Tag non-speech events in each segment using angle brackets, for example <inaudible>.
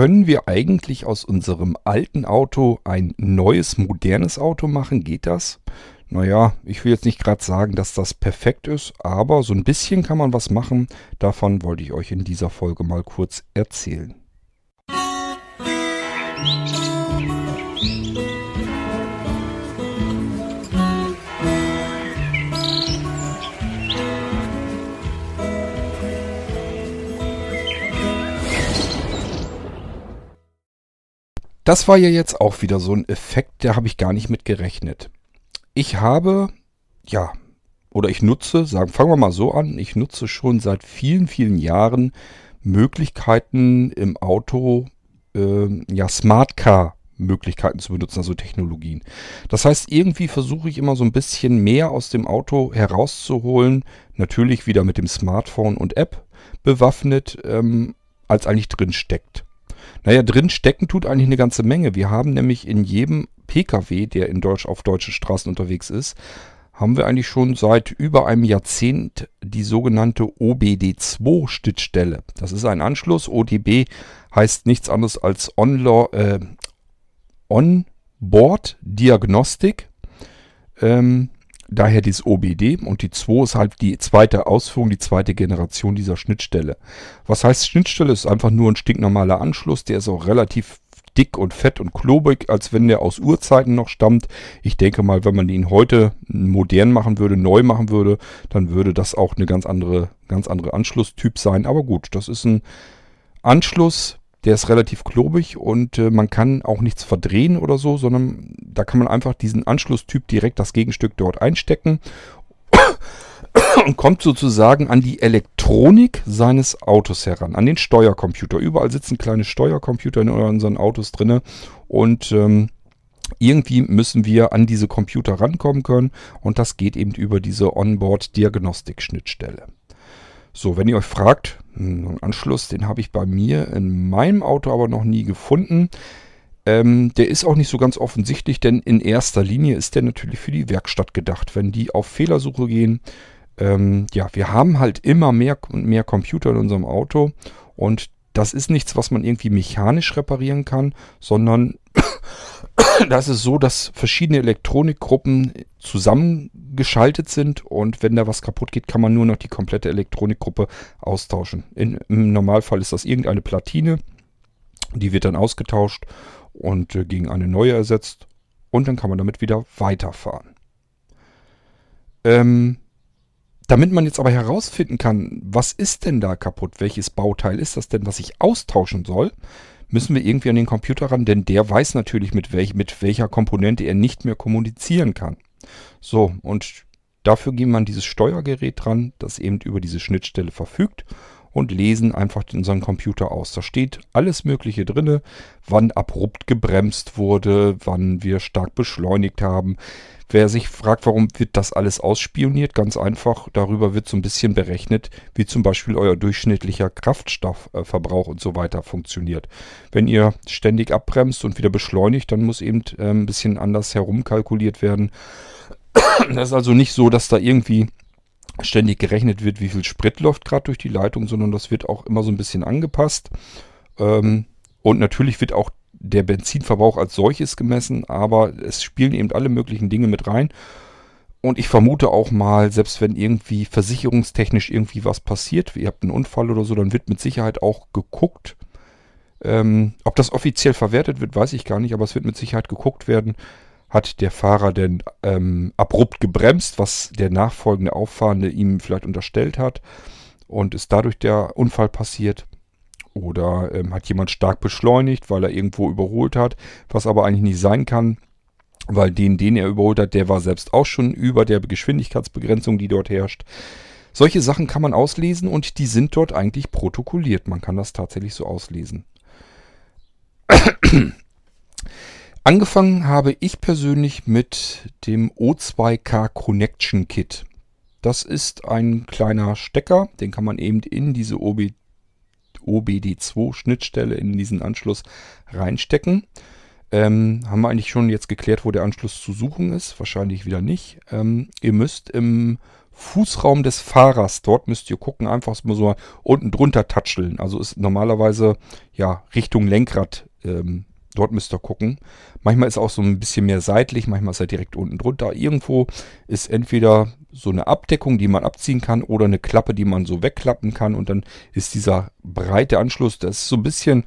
können wir eigentlich aus unserem alten Auto ein neues, modernes Auto machen? Geht das? Naja, ich will jetzt nicht gerade sagen, dass das perfekt ist, aber so ein bisschen kann man was machen. Davon wollte ich euch in dieser Folge mal kurz erzählen. Das war ja jetzt auch wieder so ein Effekt, der habe ich gar nicht mit gerechnet. Ich habe, ja, oder ich nutze, sagen, fangen wir mal so an, ich nutze schon seit vielen, vielen Jahren Möglichkeiten im Auto, äh, ja, Smart Car Möglichkeiten zu benutzen, also Technologien. Das heißt, irgendwie versuche ich immer so ein bisschen mehr aus dem Auto herauszuholen, natürlich wieder mit dem Smartphone und App bewaffnet, ähm, als eigentlich drin steckt. Naja, drin stecken tut eigentlich eine ganze Menge. Wir haben nämlich in jedem Pkw, der in Deutsch auf deutschen Straßen unterwegs ist, haben wir eigentlich schon seit über einem Jahrzehnt die sogenannte OBD2-Schnittstelle. Das ist ein Anschluss. ODB heißt nichts anderes als äh, On-Board-Diagnostik. Ähm, daher dieses OBD und die 2 ist halt die zweite Ausführung, die zweite Generation dieser Schnittstelle. Was heißt Schnittstelle? Ist einfach nur ein stinknormaler Anschluss, der ist auch relativ dick und fett und klobig, als wenn der aus Urzeiten noch stammt. Ich denke mal, wenn man ihn heute modern machen würde, neu machen würde, dann würde das auch eine ganz andere, ganz andere Anschlusstyp sein. Aber gut, das ist ein Anschluss, der ist relativ klobig und äh, man kann auch nichts verdrehen oder so, sondern da kann man einfach diesen Anschlusstyp direkt das Gegenstück dort einstecken <coughs> und kommt sozusagen an die Elektronik seines Autos heran, an den Steuercomputer. Überall sitzen kleine Steuercomputer in unseren Autos drinne und ähm, irgendwie müssen wir an diese Computer rankommen können und das geht eben über diese Onboard-Diagnostik-Schnittstelle. So, wenn ihr euch fragt, hm, einen Anschluss, den habe ich bei mir in meinem Auto aber noch nie gefunden. Ähm, der ist auch nicht so ganz offensichtlich, denn in erster Linie ist der natürlich für die Werkstatt gedacht. Wenn die auf Fehlersuche gehen, ähm, ja, wir haben halt immer mehr und mehr Computer in unserem Auto und das ist nichts, was man irgendwie mechanisch reparieren kann, sondern <coughs> da ist so, dass verschiedene Elektronikgruppen zusammengeschaltet sind und wenn da was kaputt geht, kann man nur noch die komplette Elektronikgruppe austauschen. In, Im Normalfall ist das irgendeine Platine, die wird dann ausgetauscht und äh, gegen eine neue ersetzt und dann kann man damit wieder weiterfahren. Ähm, damit man jetzt aber herausfinden kann, was ist denn da kaputt, welches Bauteil ist das denn, was ich austauschen soll, müssen wir irgendwie an den Computer ran, denn der weiß natürlich, mit, welch, mit welcher Komponente er nicht mehr kommunizieren kann. So, und dafür gehen wir an dieses Steuergerät dran, das eben über diese Schnittstelle verfügt und lesen einfach unseren Computer aus. Da steht alles Mögliche drinne, wann abrupt gebremst wurde, wann wir stark beschleunigt haben, Wer sich fragt, warum wird das alles ausspioniert, ganz einfach, darüber wird so ein bisschen berechnet, wie zum Beispiel euer durchschnittlicher Kraftstoffverbrauch und so weiter funktioniert. Wenn ihr ständig abbremst und wieder beschleunigt, dann muss eben äh, ein bisschen anders herumkalkuliert werden. <coughs> Das ist also nicht so, dass da irgendwie ständig gerechnet wird, wie viel Sprit läuft gerade durch die Leitung, sondern das wird auch immer so ein bisschen angepasst. Ähm, und natürlich wird auch der Benzinverbrauch als solches gemessen, aber es spielen eben alle möglichen Dinge mit rein. Und ich vermute auch mal, selbst wenn irgendwie versicherungstechnisch irgendwie was passiert, ihr habt einen Unfall oder so, dann wird mit Sicherheit auch geguckt. Ähm, ob das offiziell verwertet wird, weiß ich gar nicht, aber es wird mit Sicherheit geguckt werden. Hat der Fahrer denn ähm, abrupt gebremst, was der nachfolgende Auffahrende ihm vielleicht unterstellt hat und ist dadurch der Unfall passiert? Oder ähm, hat jemand stark beschleunigt, weil er irgendwo überholt hat, was aber eigentlich nicht sein kann, weil den, den er überholt hat, der war selbst auch schon über der Geschwindigkeitsbegrenzung, die dort herrscht. Solche Sachen kann man auslesen und die sind dort eigentlich protokolliert. Man kann das tatsächlich so auslesen. <clears throat> Angefangen habe ich persönlich mit dem O2K Connection Kit. Das ist ein kleiner Stecker, den kann man eben in diese OB OBD2-Schnittstelle in diesen Anschluss reinstecken. Ähm, haben wir eigentlich schon jetzt geklärt, wo der Anschluss zu suchen ist? Wahrscheinlich wieder nicht. Ähm, ihr müsst im Fußraum des Fahrers. Dort müsst ihr gucken, einfach so unten drunter toucheln. Also ist normalerweise ja Richtung Lenkrad. Ähm, dort müsst ihr gucken. Manchmal ist auch so ein bisschen mehr seitlich, manchmal ist er direkt unten drunter. Irgendwo ist entweder so eine Abdeckung, die man abziehen kann, oder eine Klappe, die man so wegklappen kann. Und dann ist dieser breite Anschluss, das ist so ein bisschen,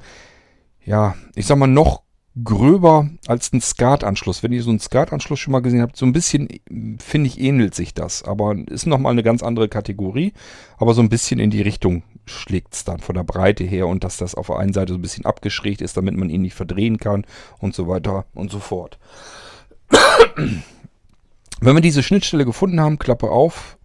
ja, ich sag mal, noch gröber als ein SCART-Anschluss. Wenn ihr so einen SCART-Anschluss schon mal gesehen habt, so ein bisschen, finde ich, ähnelt sich das. Aber ist nochmal eine ganz andere Kategorie. Aber so ein bisschen in die Richtung schlägt es dann von der Breite her und dass das auf der einen Seite so ein bisschen abgeschrägt ist, damit man ihn nicht verdrehen kann und so weiter und so fort. Wenn wir diese Schnittstelle gefunden haben, Klappe auf,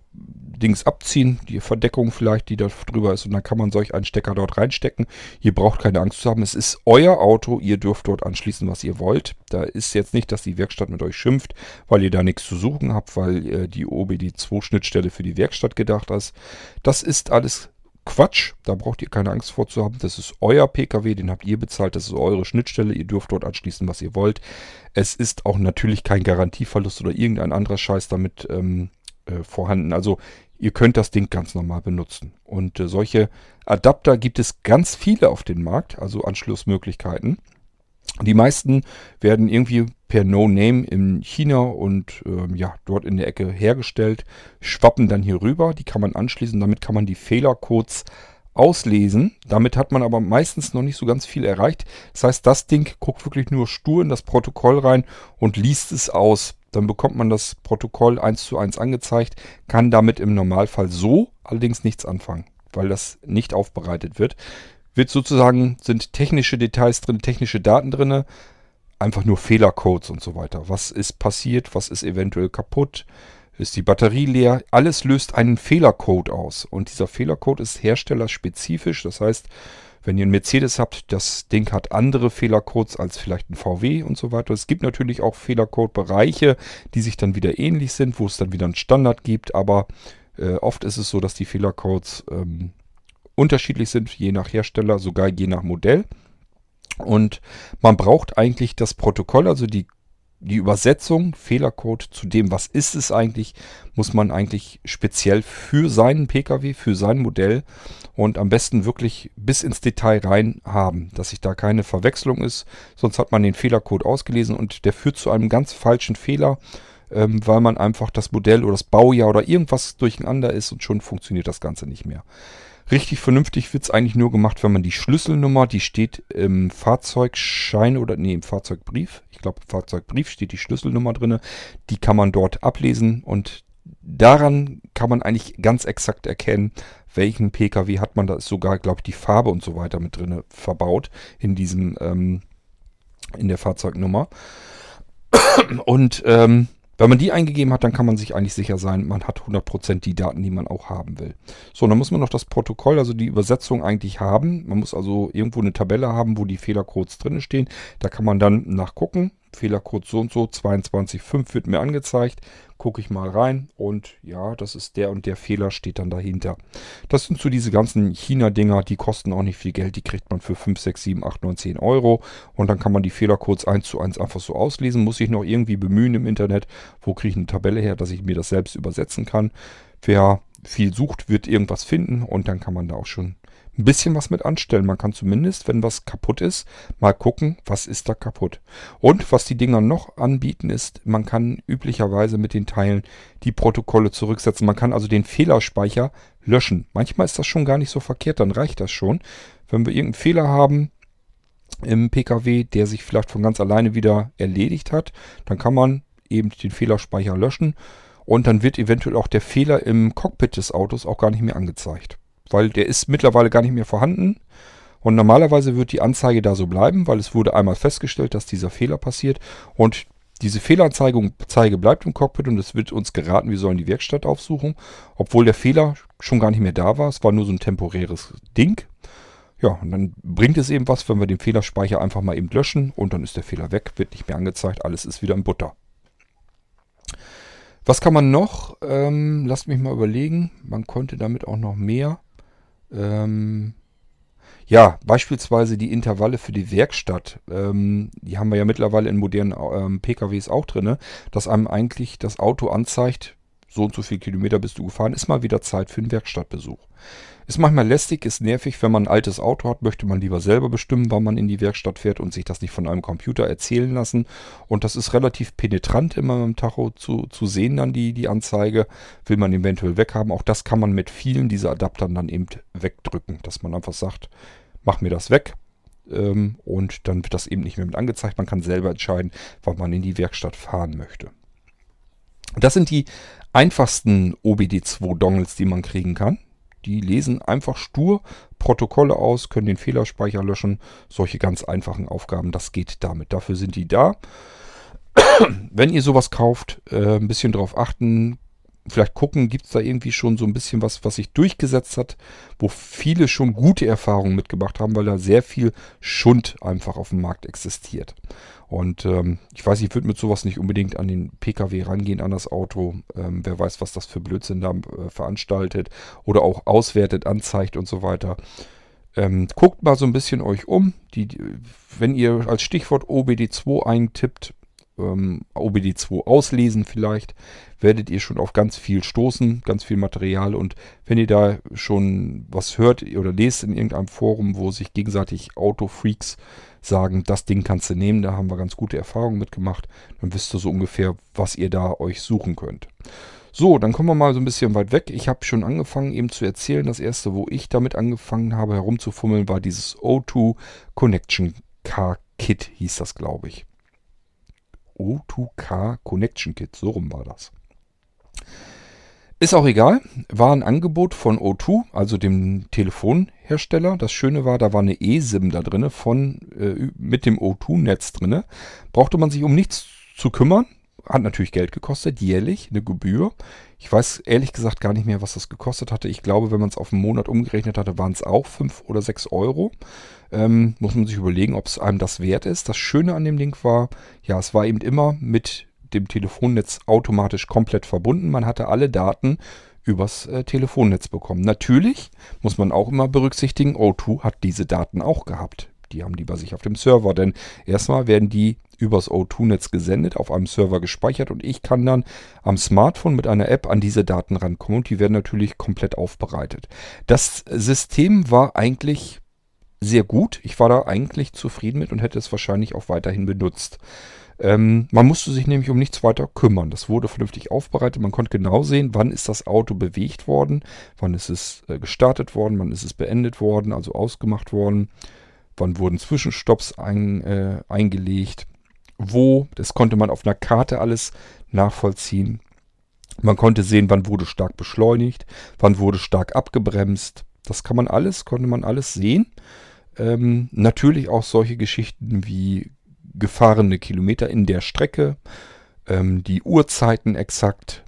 Dings abziehen, die Verdeckung vielleicht, die da drüber ist und dann kann man solch einen Stecker dort reinstecken. Ihr braucht keine Angst zu haben, es ist euer Auto, ihr dürft dort anschließen, was ihr wollt. Da ist jetzt nicht, dass die Werkstatt mit euch schimpft, weil ihr da nichts zu suchen habt, weil äh, die OBD2-Schnittstelle für die Werkstatt gedacht ist. Das ist alles Quatsch, da braucht ihr keine Angst vor zu haben. Das ist euer PKW, den habt ihr bezahlt, das ist eure Schnittstelle, ihr dürft dort anschließen, was ihr wollt. Es ist auch natürlich kein Garantieverlust oder irgendein anderer Scheiß damit ähm, äh, vorhanden. Also ihr könnt das Ding ganz normal benutzen. Und äh, solche Adapter gibt es ganz viele auf dem Markt, also Anschlussmöglichkeiten. Die meisten werden irgendwie per No-Name in China und ähm, ja, dort in der Ecke hergestellt, schwappen dann hier rüber. Die kann man anschließen, damit kann man die Fehlercodes auslesen. Damit hat man aber meistens noch nicht so ganz viel erreicht. Das heißt, das Ding guckt wirklich nur stur in das Protokoll rein und liest es aus. Dann bekommt man das Protokoll eins zu eins angezeigt, kann damit im Normalfall so allerdings nichts anfangen, weil das nicht aufbereitet wird. Wird sozusagen, sind technische Details drin, technische Daten drin, einfach nur Fehlercodes und so weiter. Was ist passiert, was ist eventuell kaputt, ist die Batterie leer, alles löst einen Fehlercode aus. Und dieser Fehlercode ist herstellerspezifisch, das heißt, wenn ihr einen Mercedes habt, das Ding hat andere Fehlercodes als vielleicht ein VW und so weiter. Es gibt natürlich auch Fehlercode-Bereiche, die sich dann wieder ähnlich sind, wo es dann wieder einen Standard gibt, aber äh, oft ist es so, dass die Fehlercodes ähm, unterschiedlich sind, je nach Hersteller, sogar je nach Modell. Und man braucht eigentlich das Protokoll, also die die Übersetzung, Fehlercode zu dem, was ist es eigentlich, muss man eigentlich speziell für seinen Pkw, für sein Modell und am besten wirklich bis ins Detail rein haben, dass sich da keine Verwechslung ist. Sonst hat man den Fehlercode ausgelesen und der führt zu einem ganz falschen Fehler, ähm, weil man einfach das Modell oder das Baujahr oder irgendwas durcheinander ist und schon funktioniert das Ganze nicht mehr. Richtig vernünftig wird es eigentlich nur gemacht, wenn man die Schlüsselnummer, die steht im Fahrzeugschein oder nee, im Fahrzeugbrief. Ich glaube, im Fahrzeugbrief steht die Schlüsselnummer drin. Die kann man dort ablesen und daran kann man eigentlich ganz exakt erkennen, welchen PKW hat man. Da ist sogar, glaube ich, die Farbe und so weiter mit drin verbaut in diesem, ähm, in der Fahrzeugnummer. Und ähm, wenn man die eingegeben hat, dann kann man sich eigentlich sicher sein, man hat 100% die Daten, die man auch haben will. So, dann muss man noch das Protokoll, also die Übersetzung eigentlich haben. Man muss also irgendwo eine Tabelle haben, wo die Fehlercodes drin stehen. Da kann man dann nachgucken. Fehlercode so und so, 22.5 wird mir angezeigt. Gucke ich mal rein und ja, das ist der und der Fehler steht dann dahinter. Das sind so diese ganzen China-Dinger, die kosten auch nicht viel Geld. Die kriegt man für 5, 6, 7, 8, 9, 10 Euro. Und dann kann man die Fehlercodes eins zu eins einfach so auslesen. Muss ich noch irgendwie bemühen im Internet. Wo kriege ich eine Tabelle her, dass ich mir das selbst übersetzen kann. Wer viel sucht, wird irgendwas finden und dann kann man da auch schon ein bisschen was mit anstellen. Man kann zumindest, wenn was kaputt ist, mal gucken, was ist da kaputt. Und was die Dinger noch anbieten ist, man kann üblicherweise mit den Teilen die Protokolle zurücksetzen. Man kann also den Fehlerspeicher löschen. Manchmal ist das schon gar nicht so verkehrt, dann reicht das schon. Wenn wir irgendeinen Fehler haben im PKW, der sich vielleicht von ganz alleine wieder erledigt hat, dann kann man eben den Fehlerspeicher löschen und dann wird eventuell auch der Fehler im Cockpit des Autos auch gar nicht mehr angezeigt weil der ist mittlerweile gar nicht mehr vorhanden. Und normalerweise wird die Anzeige da so bleiben, weil es wurde einmal festgestellt, dass dieser Fehler passiert. Und diese Fehlanzeige bleibt im Cockpit und es wird uns geraten, wir sollen die Werkstatt aufsuchen, obwohl der Fehler schon gar nicht mehr da war. Es war nur so ein temporäres Ding. Ja, und dann bringt es eben was, wenn wir den Fehlerspeicher einfach mal eben löschen und dann ist der Fehler weg, wird nicht mehr angezeigt, alles ist wieder in Butter. Was kann man noch? Ähm, lasst mich mal überlegen. Man konnte damit auch noch mehr. Ähm, ja, beispielsweise die Intervalle für die Werkstatt. Ähm, die haben wir ja mittlerweile in modernen ähm, PKWs auch drin, dass einem eigentlich das Auto anzeigt, so und so viele Kilometer bist du gefahren, ist mal wieder Zeit für einen Werkstattbesuch. Ist manchmal lästig, ist nervig, wenn man ein altes Auto hat, möchte man lieber selber bestimmen, wann man in die Werkstatt fährt und sich das nicht von einem Computer erzählen lassen. Und das ist relativ penetrant immer im Tacho zu, zu sehen dann die, die Anzeige. Will man eventuell weghaben. Auch das kann man mit vielen dieser Adaptern dann eben wegdrücken, dass man einfach sagt, mach mir das weg. Ähm, und dann wird das eben nicht mehr mit angezeigt. Man kann selber entscheiden, wann man in die Werkstatt fahren möchte. Das sind die einfachsten OBD2-Dongles, die man kriegen kann. Die lesen einfach stur Protokolle aus, können den Fehlerspeicher löschen. Solche ganz einfachen Aufgaben, das geht damit. Dafür sind die da. <clears throat> Wenn ihr sowas kauft, äh, ein bisschen drauf achten, vielleicht gucken, gibt es da irgendwie schon so ein bisschen was, was sich durchgesetzt hat, wo viele schon gute Erfahrungen mitgemacht haben, weil da sehr viel Schund einfach auf dem Markt existiert. Und ähm, ich weiß, ich würde mit sowas nicht unbedingt an den Pkw rangehen, an das Auto. Ähm, wer weiß, was das für Blödsinn da äh, veranstaltet oder auch auswertet, anzeigt und so weiter. Ähm, guckt mal so ein bisschen euch um. Die, wenn ihr als Stichwort OBD2 eintippt, ähm, OBD2 auslesen vielleicht, werdet ihr schon auf ganz viel stoßen, ganz viel Material. Und wenn ihr da schon was hört oder lest in irgendeinem Forum, wo sich gegenseitig Autofreaks sagen, das Ding kannst du nehmen, da haben wir ganz gute Erfahrungen mitgemacht, dann wisst ihr so ungefähr, was ihr da euch suchen könnt. So, dann kommen wir mal so ein bisschen weit weg. Ich habe schon angefangen eben zu erzählen. Das erste, wo ich damit angefangen habe herumzufummeln, war dieses O2 Connection Car Kit, hieß das, glaube ich. O2K Connection Kit, so rum war das. Ist auch egal, war ein Angebot von O2, also dem Telefonhersteller. Das Schöne war, da war eine eSIM da drin äh, mit dem O2-Netz drin. Brauchte man sich um nichts zu kümmern. Hat natürlich Geld gekostet, jährlich, eine Gebühr. Ich weiß ehrlich gesagt gar nicht mehr, was das gekostet hatte. Ich glaube, wenn man es auf einen Monat umgerechnet hatte, waren es auch 5 oder 6 Euro. Ähm, muss man sich überlegen, ob es einem das wert ist. Das Schöne an dem Ding war, ja, es war eben immer mit dem Telefonnetz automatisch komplett verbunden. Man hatte alle Daten übers äh, Telefonnetz bekommen. Natürlich muss man auch immer berücksichtigen, O2 hat diese Daten auch gehabt. Die haben die bei sich auf dem Server, denn erstmal werden die übers O2-Netz gesendet, auf einem Server gespeichert und ich kann dann am Smartphone mit einer App an diese Daten rankommen und die werden natürlich komplett aufbereitet. Das System war eigentlich sehr gut. Ich war da eigentlich zufrieden mit und hätte es wahrscheinlich auch weiterhin benutzt. Ähm, man musste sich nämlich um nichts weiter kümmern. Das wurde vernünftig aufbereitet. Man konnte genau sehen, wann ist das Auto bewegt worden, wann ist es äh, gestartet worden, wann ist es beendet worden, also ausgemacht worden, wann wurden Zwischenstopps ein, äh, eingelegt, wo. Das konnte man auf einer Karte alles nachvollziehen. Man konnte sehen, wann wurde stark beschleunigt, wann wurde stark abgebremst. Das kann man alles, konnte man alles sehen. Ähm, natürlich auch solche Geschichten wie gefahrene Kilometer in der Strecke, ähm, die Uhrzeiten exakt,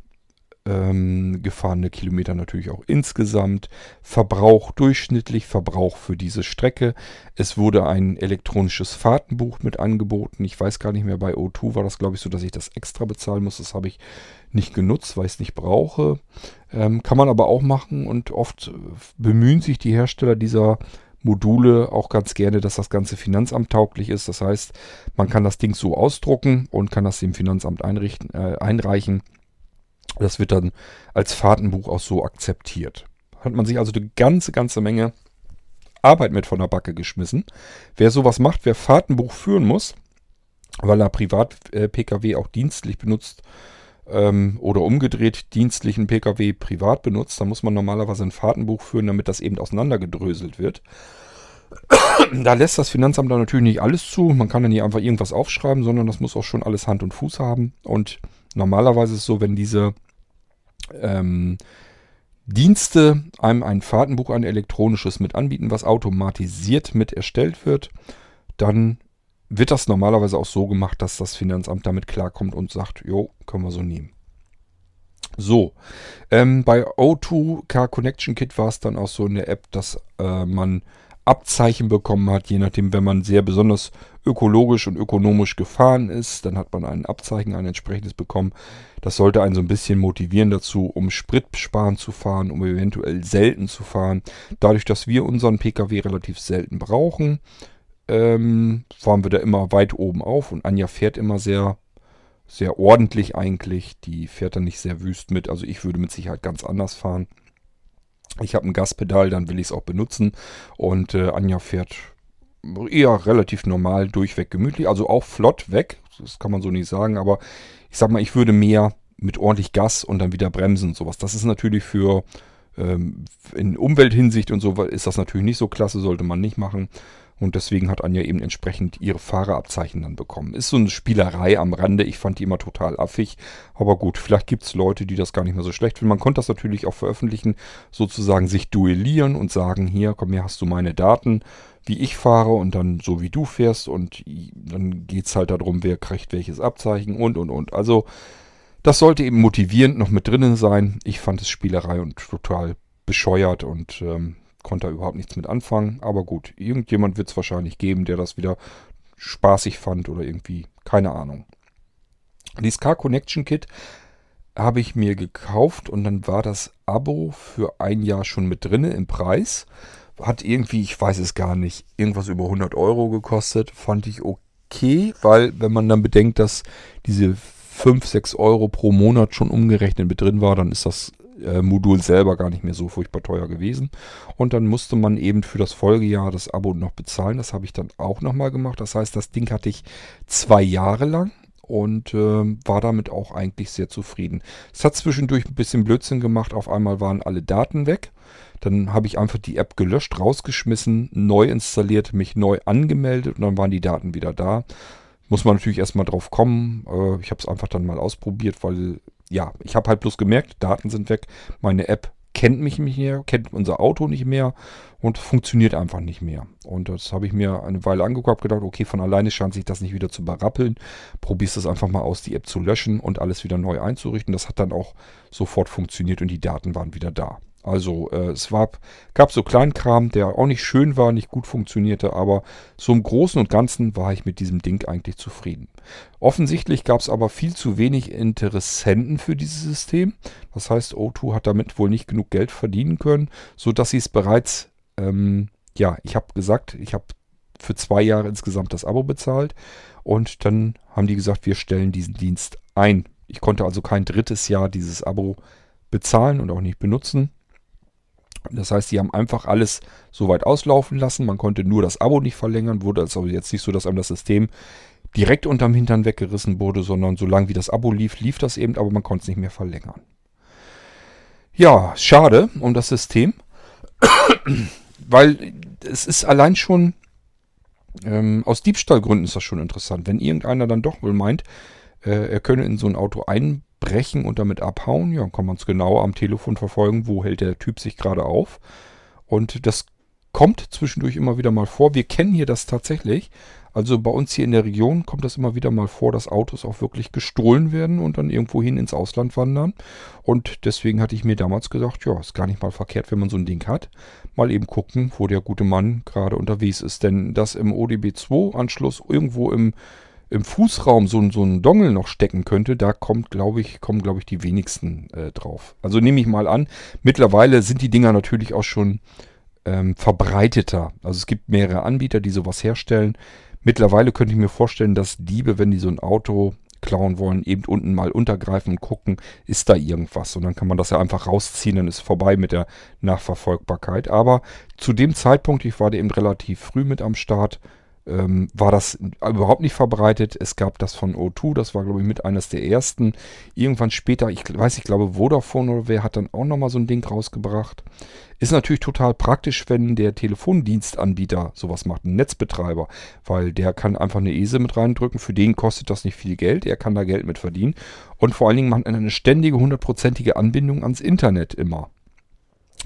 ähm, gefahrene Kilometer natürlich auch insgesamt, Verbrauch durchschnittlich, Verbrauch für diese Strecke. Es wurde ein elektronisches Fahrtenbuch mit angeboten. Ich weiß gar nicht mehr, bei O2 war das glaube ich so, dass ich das extra bezahlen muss. Das habe ich nicht genutzt, weil ich es nicht brauche. Ähm, kann man aber auch machen und oft bemühen sich die Hersteller dieser Module auch ganz gerne, dass das Ganze finanzamttauglich ist. Das heißt, man kann das Ding so ausdrucken und kann das dem Finanzamt einrichten, äh, einreichen. Das wird dann als Fahrtenbuch auch so akzeptiert. Hat man sich also eine ganze, ganze Menge Arbeit mit von der Backe geschmissen. Wer sowas macht, wer Fahrtenbuch führen muss, weil er Privat-Pkw äh, auch dienstlich benutzt, ähm, oder umgedreht dienstlichen Pkw privat benutzt, dann muss man normalerweise ein Fahrtenbuch führen, damit das eben auseinandergedröselt wird. <coughs> da lässt das Finanzamt dann natürlich nicht alles zu. Man kann dann nicht einfach irgendwas aufschreiben, sondern das muss auch schon alles Hand und Fuß haben. Und normalerweise ist es so, wenn diese ähm, Dienste einem ein Fahrtenbuch, ein elektronisches mit anbieten, was automatisiert mit erstellt wird, dann wird das normalerweise auch so gemacht, dass das Finanzamt damit klarkommt und sagt, jo, können wir so nehmen. So, ähm, bei O2 Car Connection Kit war es dann auch so in der App, dass äh, man Abzeichen bekommen hat, je nachdem, wenn man sehr besonders ökologisch und ökonomisch gefahren ist, dann hat man ein Abzeichen, ein entsprechendes bekommen. Das sollte einen so ein bisschen motivieren dazu, um Sprit sparen zu fahren, um eventuell selten zu fahren. Dadurch, dass wir unseren Pkw relativ selten brauchen, ähm, fahren wir da immer weit oben auf und Anja fährt immer sehr, sehr ordentlich eigentlich. Die fährt dann nicht sehr wüst mit. Also ich würde mit Sicherheit ganz anders fahren. Ich habe ein Gaspedal, dann will ich es auch benutzen. Und äh, Anja fährt eher relativ normal durchweg gemütlich. Also auch flott weg. Das kann man so nicht sagen. Aber ich sag mal, ich würde mehr mit ordentlich Gas und dann wieder bremsen und sowas. Das ist natürlich für ähm, in Umwelthinsicht und so ist das natürlich nicht so klasse, sollte man nicht machen. Und deswegen hat Anja eben entsprechend ihre Fahrerabzeichen dann bekommen. Ist so eine Spielerei am Rande. Ich fand die immer total affig. Aber gut, vielleicht gibt es Leute, die das gar nicht mehr so schlecht finden. Man konnte das natürlich auch veröffentlichen, sozusagen sich duellieren und sagen, hier, komm, hier hast du meine Daten, wie ich fahre und dann so wie du fährst. Und dann geht es halt darum, wer kriegt welches Abzeichen und, und, und. Also das sollte eben motivierend noch mit drinnen sein. Ich fand es Spielerei und total bescheuert und ähm, konnte da überhaupt nichts mit anfangen. Aber gut, irgendjemand wird es wahrscheinlich geben, der das wieder spaßig fand oder irgendwie, keine Ahnung. Dieses Car Connection Kit habe ich mir gekauft und dann war das Abo für ein Jahr schon mit drinne im Preis. Hat irgendwie, ich weiß es gar nicht, irgendwas über 100 Euro gekostet. Fand ich okay, weil wenn man dann bedenkt, dass diese 5, 6 Euro pro Monat schon umgerechnet mit drin war, dann ist das äh, Modul selber gar nicht mehr so furchtbar teuer gewesen. Und dann musste man eben für das Folgejahr das Abo noch bezahlen. Das habe ich dann auch nochmal gemacht. Das heißt, das Ding hatte ich zwei Jahre lang und äh, war damit auch eigentlich sehr zufrieden. Es hat zwischendurch ein bisschen Blödsinn gemacht. Auf einmal waren alle Daten weg. Dann habe ich einfach die App gelöscht, rausgeschmissen, neu installiert, mich neu angemeldet und dann waren die Daten wieder da. Muss man natürlich erstmal drauf kommen. Äh, ich habe es einfach dann mal ausprobiert, weil ja, ich habe halt bloß gemerkt, Daten sind weg. Meine App kennt mich nicht mehr, kennt unser Auto nicht mehr und funktioniert einfach nicht mehr. Und das habe ich mir eine Weile angeguckt, gedacht, okay, von alleine scheint sich das nicht wieder zu berappeln. Probierst es einfach mal aus, die App zu löschen und alles wieder neu einzurichten. Das hat dann auch sofort funktioniert und die Daten waren wieder da. Also äh, es war, gab so Kleinkram, der auch nicht schön war, nicht gut funktionierte, aber so im Großen und Ganzen war ich mit diesem Ding eigentlich zufrieden. Offensichtlich gab es aber viel zu wenig Interessenten für dieses System. Das heißt, O2 hat damit wohl nicht genug Geld verdienen können, sodass sie es bereits, ähm, ja, ich habe gesagt, ich habe für zwei Jahre insgesamt das Abo bezahlt und dann haben die gesagt, wir stellen diesen Dienst ein. Ich konnte also kein drittes Jahr dieses Abo bezahlen und auch nicht benutzen. Das heißt, die haben einfach alles so weit auslaufen lassen. Man konnte nur das Abo nicht verlängern. Wurde also jetzt nicht so, dass einem das System direkt unterm Hintern weggerissen wurde, sondern solange wie das Abo lief, lief das eben, aber man konnte es nicht mehr verlängern. Ja, schade um das System, <clears throat> weil es ist allein schon, ähm, aus Diebstahlgründen ist das schon interessant. Wenn irgendeiner dann doch wohl meint, äh, er könne in so ein Auto ein brechen und damit abhauen. Ja, kann man es genau am Telefon verfolgen, wo hält der Typ sich gerade auf. Und das kommt zwischendurch immer wieder mal vor. Wir kennen hier das tatsächlich. Also bei uns hier in der Region kommt das immer wieder mal vor, dass Autos auch wirklich gestohlen werden und dann irgendwohin ins Ausland wandern. Und deswegen hatte ich mir damals gesagt, ja, ist gar nicht mal verkehrt, wenn man so ein Ding hat. Mal eben gucken, wo der gute Mann gerade unterwegs ist. Denn das im ODB2-Anschluss irgendwo im im Fußraum so, so ein Dongle noch stecken könnte, da kommt, glaube ich, kommen, glaube ich, die wenigsten äh, drauf. Also nehme ich mal an, mittlerweile sind die Dinger natürlich auch schon ähm, verbreiteter. Also es gibt mehrere Anbieter, die sowas herstellen. Mittlerweile könnte ich mir vorstellen, dass Diebe, wenn die so ein Auto klauen wollen, eben unten mal untergreifen und gucken, ist da irgendwas. Und dann kann man das ja einfach rausziehen, dann ist vorbei mit der Nachverfolgbarkeit. Aber zu dem Zeitpunkt, ich war da eben relativ früh mit am Start, ähm, war das überhaupt nicht verbreitet. Es gab das von O2, das war, glaube ich, mit eines der ersten. Irgendwann später, ich weiß, ich glaube, Vodafone oder wer hat dann auch nochmal so ein Ding rausgebracht. Ist natürlich total praktisch, wenn der Telefondienstanbieter sowas macht, ein Netzbetreiber, weil der kann einfach eine ESE mit reindrücken. Für den kostet das nicht viel Geld, er kann da Geld mit verdienen. Und vor allen Dingen macht er eine ständige, hundertprozentige Anbindung ans Internet immer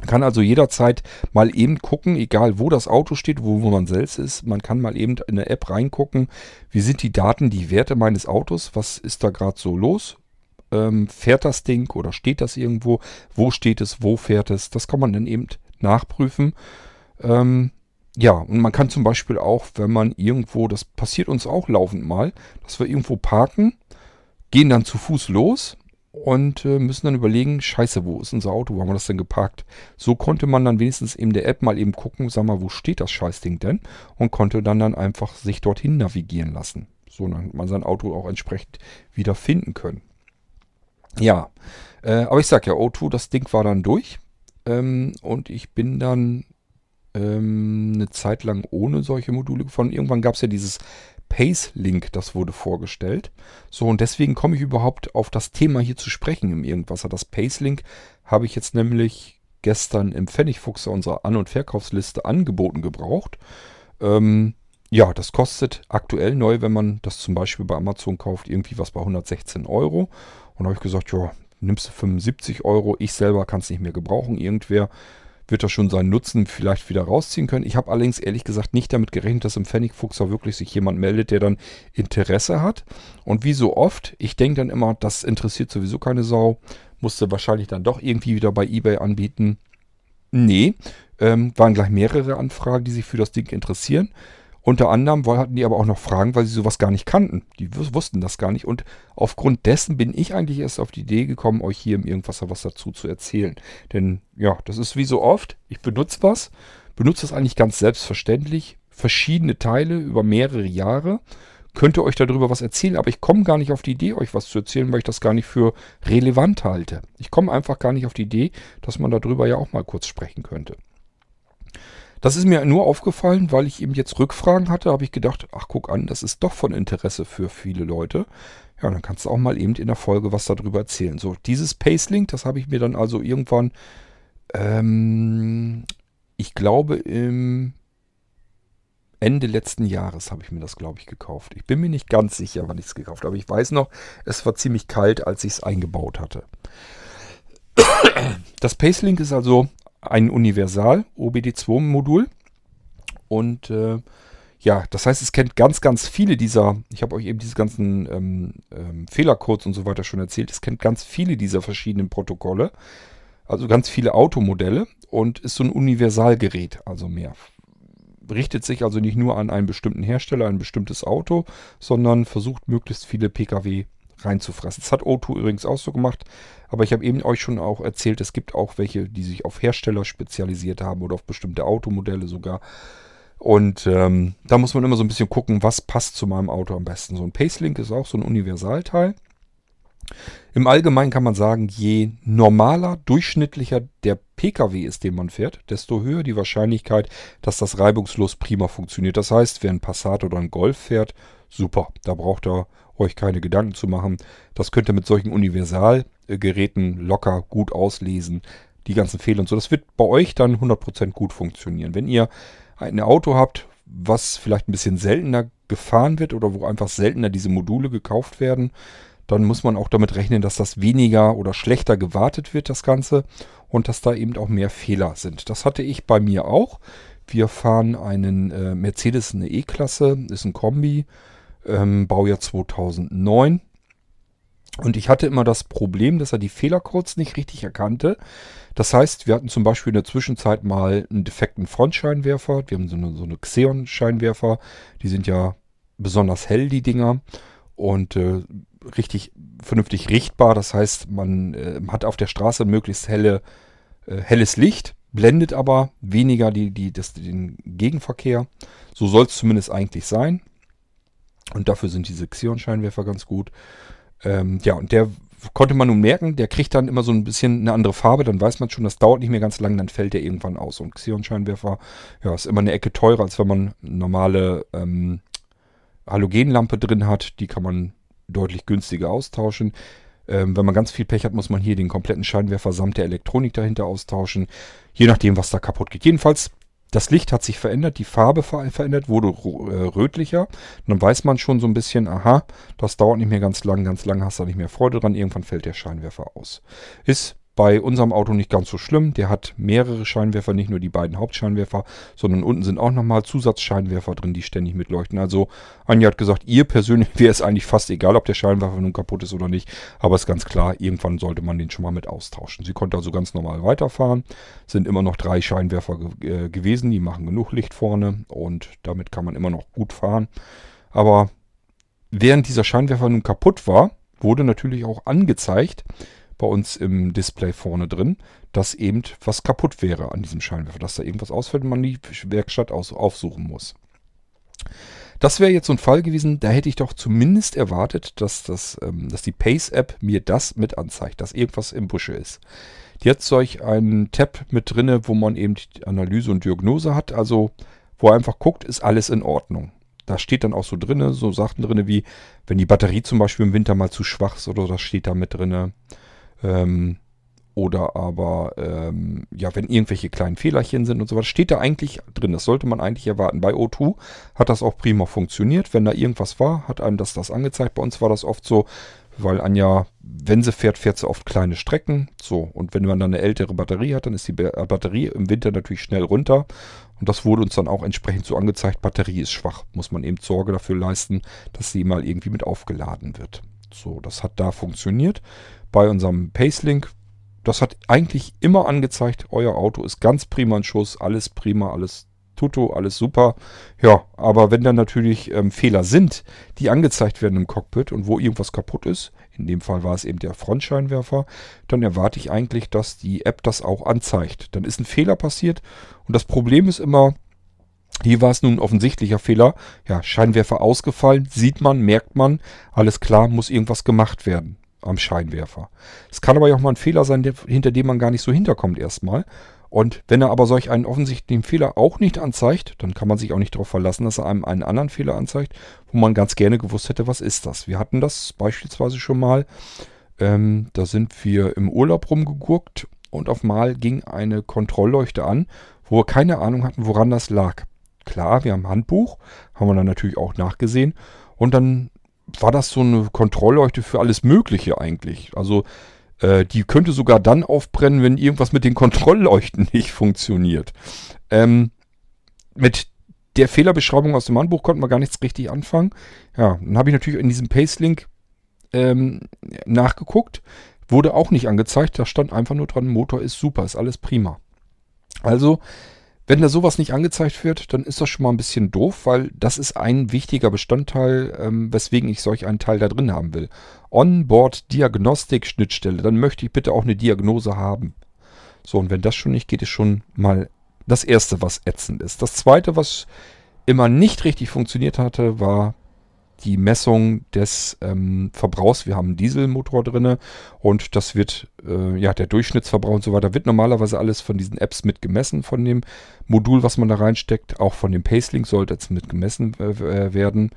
kann also jederzeit mal eben gucken, egal wo das Auto steht, wo, wo man selbst ist. Man kann mal eben in der App reingucken, wie sind die Daten, die Werte meines Autos, was ist da gerade so los? Ähm, fährt das Ding oder steht das irgendwo? Wo steht es? Wo fährt es? Das kann man dann eben nachprüfen. Ähm, ja, und man kann zum Beispiel auch, wenn man irgendwo, das passiert uns auch laufend mal, dass wir irgendwo parken, gehen dann zu Fuß los, und äh, müssen dann überlegen, scheiße, wo ist unser Auto, wo haben wir das denn geparkt? So konnte man dann wenigstens in der App mal eben gucken, sag mal, wo steht das Scheißding denn? Und konnte dann dann einfach sich dorthin navigieren lassen. So, dann hat man sein Auto auch entsprechend wieder finden können. Ja, äh, aber ich sag ja, O2, das Ding war dann durch. Ähm, und ich bin dann ähm, eine Zeit lang ohne solche Module gefahren. Irgendwann gab es ja dieses Pace-Link, das wurde vorgestellt. So, und deswegen komme ich überhaupt auf das Thema hier zu sprechen im Irgendwasser. Das Pace-Link habe ich jetzt nämlich gestern im Pfennigfuchser unserer An- und Verkaufsliste angeboten gebraucht. Ähm, ja, das kostet aktuell neu, wenn man das zum Beispiel bei Amazon kauft, irgendwie was bei 116 Euro. Und da habe ich gesagt, ja, nimmst du 75 Euro. Ich selber kann es nicht mehr gebrauchen. Irgendwer wird da schon seinen Nutzen vielleicht wieder rausziehen können. Ich habe allerdings ehrlich gesagt nicht damit gerechnet, dass im Pfennigfuchser wirklich sich jemand meldet, der dann Interesse hat. Und wie so oft, ich denke dann immer, das interessiert sowieso keine Sau. Musste wahrscheinlich dann doch irgendwie wieder bei eBay anbieten. Nee, ähm, waren gleich mehrere Anfragen, die sich für das Ding interessieren. Unter anderem hatten die aber auch noch Fragen, weil sie sowas gar nicht kannten. Die wussten das gar nicht. Und aufgrund dessen bin ich eigentlich erst auf die Idee gekommen, euch hier im Irgendwasser was dazu zu erzählen. Denn ja, das ist wie so oft. Ich benutze was, benutze es eigentlich ganz selbstverständlich. Verschiedene Teile über mehrere Jahre. Könnte euch darüber was erzählen, aber ich komme gar nicht auf die Idee, euch was zu erzählen, weil ich das gar nicht für relevant halte. Ich komme einfach gar nicht auf die Idee, dass man darüber ja auch mal kurz sprechen könnte. Das ist mir nur aufgefallen, weil ich eben jetzt Rückfragen hatte, habe ich gedacht, ach guck an, das ist doch von Interesse für viele Leute. Ja, dann kannst du auch mal eben in der Folge was darüber erzählen. So, dieses Pacelink, das habe ich mir dann also irgendwann, ähm, ich glaube im Ende letzten Jahres habe ich mir das, glaube ich, gekauft. Ich bin mir nicht ganz sicher, wann ich es gekauft habe. Aber ich weiß noch, es war ziemlich kalt, als ich es eingebaut hatte. Das Pacelink ist also ein Universal OBD2-Modul. Und äh, ja, das heißt, es kennt ganz, ganz viele dieser, ich habe euch eben diese ganzen ähm, ähm, Fehlercodes und so weiter schon erzählt, es kennt ganz viele dieser verschiedenen Protokolle, also ganz viele Automodelle und ist so ein Universalgerät, also mehr. Richtet sich also nicht nur an einen bestimmten Hersteller, ein bestimmtes Auto, sondern versucht möglichst viele Pkw reinzufressen. Das hat O2 übrigens auch so gemacht. Aber ich habe eben euch schon auch erzählt, es gibt auch welche, die sich auf Hersteller spezialisiert haben oder auf bestimmte Automodelle sogar. Und ähm, da muss man immer so ein bisschen gucken, was passt zu meinem Auto am besten. So ein Pacelink ist auch so ein Universalteil. Im Allgemeinen kann man sagen, je normaler, durchschnittlicher der Pkw ist, den man fährt, desto höher die Wahrscheinlichkeit, dass das reibungslos prima funktioniert. Das heißt, wer ein Passat oder ein Golf fährt, super. Da braucht er euch keine Gedanken zu machen. Das könnt ihr mit solchen Universalgeräten locker gut auslesen. Die ganzen Fehler und so. Das wird bei euch dann 100% gut funktionieren. Wenn ihr ein Auto habt, was vielleicht ein bisschen seltener gefahren wird oder wo einfach seltener diese Module gekauft werden, dann muss man auch damit rechnen, dass das weniger oder schlechter gewartet wird, das Ganze, und dass da eben auch mehr Fehler sind. Das hatte ich bei mir auch. Wir fahren einen äh, Mercedes, eine E-Klasse, ist ein Kombi, ähm, Baujahr 2009. Und ich hatte immer das Problem, dass er die Fehlercodes nicht richtig erkannte. Das heißt, wir hatten zum Beispiel in der Zwischenzeit mal einen defekten Frontscheinwerfer. Wir haben so eine, so eine Xeon-Scheinwerfer. Die sind ja besonders hell, die Dinger. Und äh, richtig vernünftig richtbar. Das heißt, man äh, hat auf der Straße möglichst helle, äh, helles Licht, blendet aber weniger die, die, das, den Gegenverkehr. So soll es zumindest eigentlich sein. Und dafür sind diese Xeon-Scheinwerfer ganz gut. Ähm, ja, und der konnte man nun merken, der kriegt dann immer so ein bisschen eine andere Farbe, dann weiß man schon, das dauert nicht mehr ganz lang, dann fällt der irgendwann aus. Und Xeon-Scheinwerfer, ja, ist immer eine Ecke teurer, als wenn man eine normale ähm, Halogenlampe drin hat. Die kann man deutlich günstiger austauschen. Ähm, wenn man ganz viel Pech hat, muss man hier den kompletten Scheinwerfer samt der Elektronik dahinter austauschen. Je nachdem, was da kaputt geht. Jedenfalls das Licht hat sich verändert, die Farbe verändert, wurde äh, rötlicher. Dann weiß man schon so ein bisschen, aha, das dauert nicht mehr ganz lang, ganz lang hast du nicht mehr Freude dran, irgendwann fällt der Scheinwerfer aus. Ist bei unserem Auto nicht ganz so schlimm. Der hat mehrere Scheinwerfer, nicht nur die beiden Hauptscheinwerfer, sondern unten sind auch nochmal Zusatzscheinwerfer drin, die ständig mitleuchten. Also Anja hat gesagt, ihr persönlich <laughs> wäre es eigentlich fast egal, ob der Scheinwerfer nun kaputt ist oder nicht. Aber ist ganz klar, irgendwann sollte man den schon mal mit austauschen. Sie konnte also ganz normal weiterfahren. Sind immer noch drei Scheinwerfer ge äh, gewesen, die machen genug Licht vorne und damit kann man immer noch gut fahren. Aber während dieser Scheinwerfer nun kaputt war, wurde natürlich auch angezeigt, bei uns im Display vorne drin, dass eben was kaputt wäre an diesem Scheinwerfer, dass da irgendwas ausfällt und man die Werkstatt aufsuchen muss. Das wäre jetzt so ein Fall gewesen, da hätte ich doch zumindest erwartet, dass, das, ähm, dass die Pace-App mir das mit anzeigt, dass irgendwas im Busche ist. Die hat solch einen Tab mit drinne, wo man eben die Analyse und Diagnose hat, also wo er einfach guckt, ist alles in Ordnung. Da steht dann auch so drinne, so Sachen drinne wie, wenn die Batterie zum Beispiel im Winter mal zu schwach ist oder das steht da mit drinne. Ähm, oder aber, ähm, ja, wenn irgendwelche kleinen Fehlerchen sind und so weiter, steht da eigentlich drin. Das sollte man eigentlich erwarten. Bei O2 hat das auch prima funktioniert. Wenn da irgendwas war, hat einem das das angezeigt. Bei uns war das oft so, weil Anja, wenn sie fährt, fährt sie oft kleine Strecken. So, und wenn man dann eine ältere Batterie hat, dann ist die Batterie im Winter natürlich schnell runter. Und das wurde uns dann auch entsprechend so angezeigt, Batterie ist schwach. Muss man eben Sorge dafür leisten, dass sie mal irgendwie mit aufgeladen wird. So, das hat da funktioniert. Bei unserem Pacelink das hat eigentlich immer angezeigt, euer Auto ist ganz prima in Schuss, alles prima, alles Tuto, alles super. Ja, aber wenn dann natürlich ähm, Fehler sind, die angezeigt werden im Cockpit und wo irgendwas kaputt ist, in dem Fall war es eben der Frontscheinwerfer, dann erwarte ich eigentlich, dass die App das auch anzeigt. Dann ist ein Fehler passiert und das Problem ist immer, hier war es nun ein offensichtlicher Fehler. Ja, Scheinwerfer ausgefallen, sieht man, merkt man, alles klar, muss irgendwas gemacht werden am Scheinwerfer. Es kann aber auch mal ein Fehler sein, hinter dem man gar nicht so hinterkommt erstmal. Und wenn er aber solch einen offensichtlichen Fehler auch nicht anzeigt, dann kann man sich auch nicht darauf verlassen, dass er einem einen anderen Fehler anzeigt, wo man ganz gerne gewusst hätte, was ist das. Wir hatten das beispielsweise schon mal. Ähm, da sind wir im Urlaub rumgegurkt und auf mal ging eine Kontrollleuchte an, wo wir keine Ahnung hatten, woran das lag. Klar, wir haben ein Handbuch, haben wir dann natürlich auch nachgesehen. Und dann war das so eine Kontrollleuchte für alles Mögliche eigentlich. Also äh, die könnte sogar dann aufbrennen, wenn irgendwas mit den Kontrollleuchten <laughs> nicht funktioniert. Ähm, mit der Fehlerbeschreibung aus dem Handbuch konnten wir gar nichts richtig anfangen. Ja, dann habe ich natürlich in diesem Pacelink ähm, nachgeguckt. Wurde auch nicht angezeigt. Da stand einfach nur dran, Motor ist super, ist alles prima. Also wenn da sowas nicht angezeigt wird, dann ist das schon mal ein bisschen doof, weil das ist ein wichtiger Bestandteil, ähm, weswegen ich solch einen Teil da drin haben will. Onboard-Diagnostik-Schnittstelle, dann möchte ich bitte auch eine Diagnose haben. So, und wenn das schon nicht geht, ist schon mal das Erste, was ätzend ist. Das Zweite, was immer nicht richtig funktioniert hatte, war die Messung des ähm, Verbrauchs. Wir haben einen Dieselmotor drin und das wird, äh, ja, der Durchschnittsverbrauch und so weiter, wird normalerweise alles von diesen Apps mit gemessen, von dem Modul, was man da reinsteckt. Auch von dem Pacelink sollte es mit gemessen äh, werden.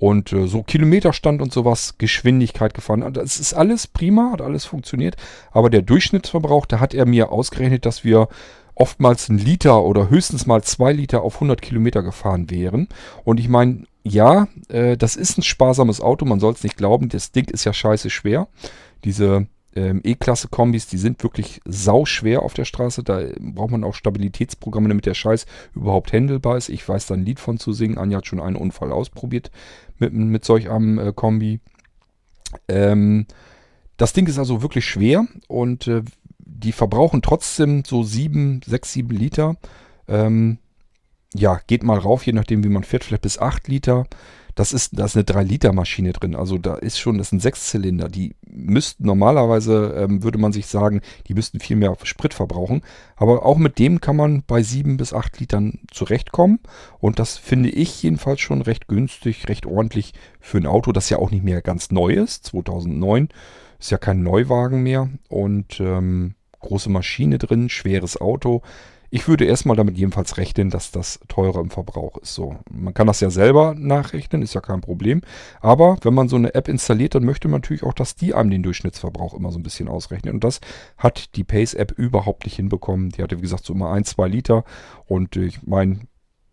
Und äh, so Kilometerstand und sowas, Geschwindigkeit gefahren. Das ist alles prima, hat alles funktioniert. Aber der Durchschnittsverbrauch, da hat er mir ausgerechnet, dass wir oftmals ein Liter oder höchstens mal zwei Liter auf 100 Kilometer gefahren wären. Und ich meine, ja, äh, das ist ein sparsames Auto, man soll es nicht glauben. Das Ding ist ja scheiße schwer. Diese ähm, E-Klasse-Kombis, die sind wirklich sau schwer auf der Straße. Da braucht man auch Stabilitätsprogramme, damit der Scheiß überhaupt händelbar ist. Ich weiß da ein Lied von zu singen. Anja hat schon einen Unfall ausprobiert mit, mit solch einem äh, Kombi. Ähm, das Ding ist also wirklich schwer und äh, die verbrauchen trotzdem so 7, 6, 7 Liter. Ähm, ja, geht mal rauf, je nachdem, wie man fährt, vielleicht bis 8 Liter. Das ist, da ist eine 3-Liter-Maschine drin. Also da ist schon, das sind Sechszylinder. Die müssten normalerweise, ähm, würde man sich sagen, die müssten viel mehr Sprit verbrauchen. Aber auch mit dem kann man bei 7 bis 8 Litern zurechtkommen. Und das finde ich jedenfalls schon recht günstig, recht ordentlich für ein Auto, das ja auch nicht mehr ganz neu ist. 2009 ist ja kein Neuwagen mehr. Und ähm, große Maschine drin, schweres Auto. Ich würde erstmal damit jedenfalls rechnen, dass das teurer im Verbrauch ist. So, man kann das ja selber nachrechnen, ist ja kein Problem. Aber wenn man so eine App installiert, dann möchte man natürlich auch, dass die einem den Durchschnittsverbrauch immer so ein bisschen ausrechnet. Und das hat die Pace-App überhaupt nicht hinbekommen. Die hatte, wie gesagt, so immer ein, zwei Liter. Und ich meine,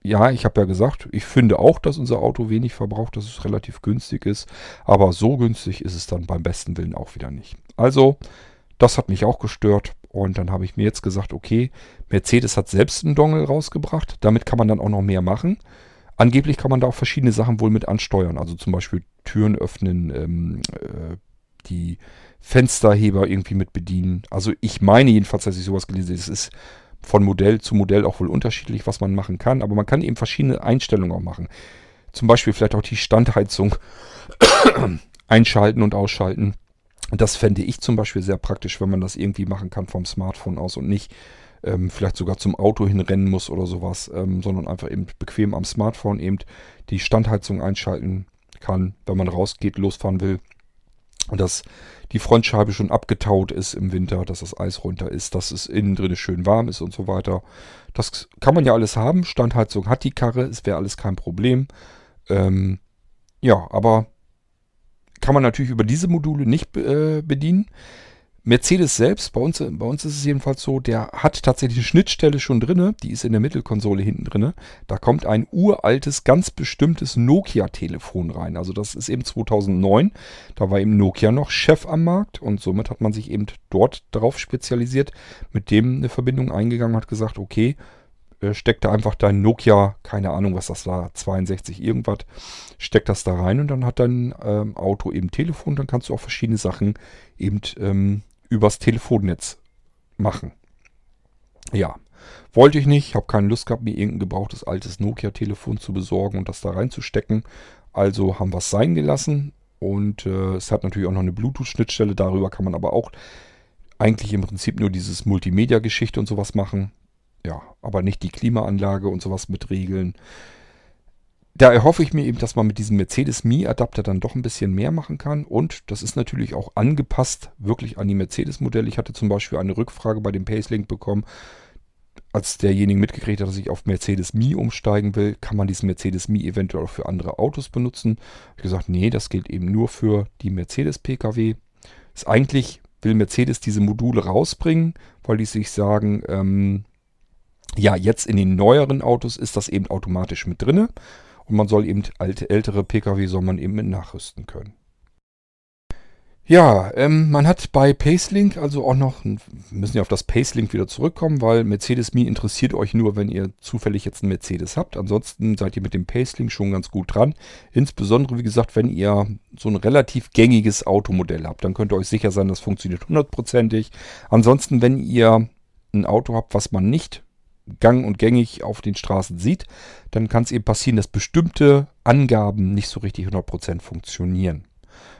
ja, ich habe ja gesagt, ich finde auch, dass unser Auto wenig verbraucht, dass es relativ günstig ist. Aber so günstig ist es dann beim besten Willen auch wieder nicht. Also, das hat mich auch gestört. Und dann habe ich mir jetzt gesagt, okay, Mercedes hat selbst einen Dongle rausgebracht. Damit kann man dann auch noch mehr machen. Angeblich kann man da auch verschiedene Sachen wohl mit ansteuern. Also zum Beispiel Türen öffnen, ähm, äh, die Fensterheber irgendwie mit bedienen. Also ich meine jedenfalls, dass ich sowas gelesen habe. Es ist von Modell zu Modell auch wohl unterschiedlich, was man machen kann. Aber man kann eben verschiedene Einstellungen auch machen. Zum Beispiel vielleicht auch die Standheizung <coughs> einschalten und ausschalten. Das fände ich zum Beispiel sehr praktisch, wenn man das irgendwie machen kann vom Smartphone aus und nicht ähm, vielleicht sogar zum Auto hinrennen muss oder sowas, ähm, sondern einfach eben bequem am Smartphone eben die Standheizung einschalten kann, wenn man rausgeht, losfahren will. Und dass die Frontscheibe schon abgetaut ist im Winter, dass das Eis runter ist, dass es innen drin schön warm ist und so weiter. Das kann man ja alles haben. Standheizung hat die Karre, es wäre alles kein Problem. Ähm, ja, aber kann man natürlich über diese Module nicht äh, bedienen. Mercedes selbst, bei uns, bei uns ist es jedenfalls so, der hat tatsächlich eine Schnittstelle schon drin, die ist in der Mittelkonsole hinten drin. Da kommt ein uraltes, ganz bestimmtes Nokia-Telefon rein. Also das ist eben 2009, da war eben Nokia noch Chef am Markt und somit hat man sich eben dort darauf spezialisiert, mit dem eine Verbindung eingegangen hat gesagt, okay, äh, steck da einfach dein Nokia, keine Ahnung, was das war, 62 irgendwas, steck das da rein und dann hat dein ähm, Auto eben Telefon, dann kannst du auch verschiedene Sachen eben ähm, übers Telefonnetz machen. Ja, wollte ich nicht, habe keine Lust gehabt, mir irgendein gebrauchtes altes Nokia-Telefon zu besorgen und das da reinzustecken. Also haben wir es sein gelassen und äh, es hat natürlich auch noch eine Bluetooth-Schnittstelle, darüber kann man aber auch eigentlich im Prinzip nur dieses Multimedia-Geschichte und sowas machen. Ja, aber nicht die Klimaanlage und sowas mit Regeln da erhoffe ich mir eben, dass man mit diesem Mercedes Mi-Adapter dann doch ein bisschen mehr machen kann. Und das ist natürlich auch angepasst wirklich an die Mercedes-Modelle. Ich hatte zum Beispiel eine Rückfrage bei dem Pacelink bekommen, als derjenige mitgekriegt hat, dass ich auf Mercedes Mi umsteigen will, kann man diesen Mercedes Mi eventuell auch für andere Autos benutzen. Ich habe gesagt, nee, das gilt eben nur für die Mercedes-Pkw. Ist eigentlich will Mercedes diese Module rausbringen, weil die sich sagen, ähm, ja, jetzt in den neueren Autos ist das eben automatisch mit drinne. Und man soll eben alte, ältere Pkw soll man eben mit nachrüsten können. Ja, ähm, man hat bei Pacelink also auch noch, müssen ja auf das Pacelink wieder zurückkommen, weil Mercedes Me interessiert euch nur, wenn ihr zufällig jetzt einen Mercedes habt. Ansonsten seid ihr mit dem Pacelink schon ganz gut dran. Insbesondere, wie gesagt, wenn ihr so ein relativ gängiges Automodell habt, dann könnt ihr euch sicher sein, das funktioniert hundertprozentig. Ansonsten, wenn ihr ein Auto habt, was man nicht gang und gängig auf den Straßen sieht, dann kann es eben passieren, dass bestimmte Angaben nicht so richtig 100% funktionieren.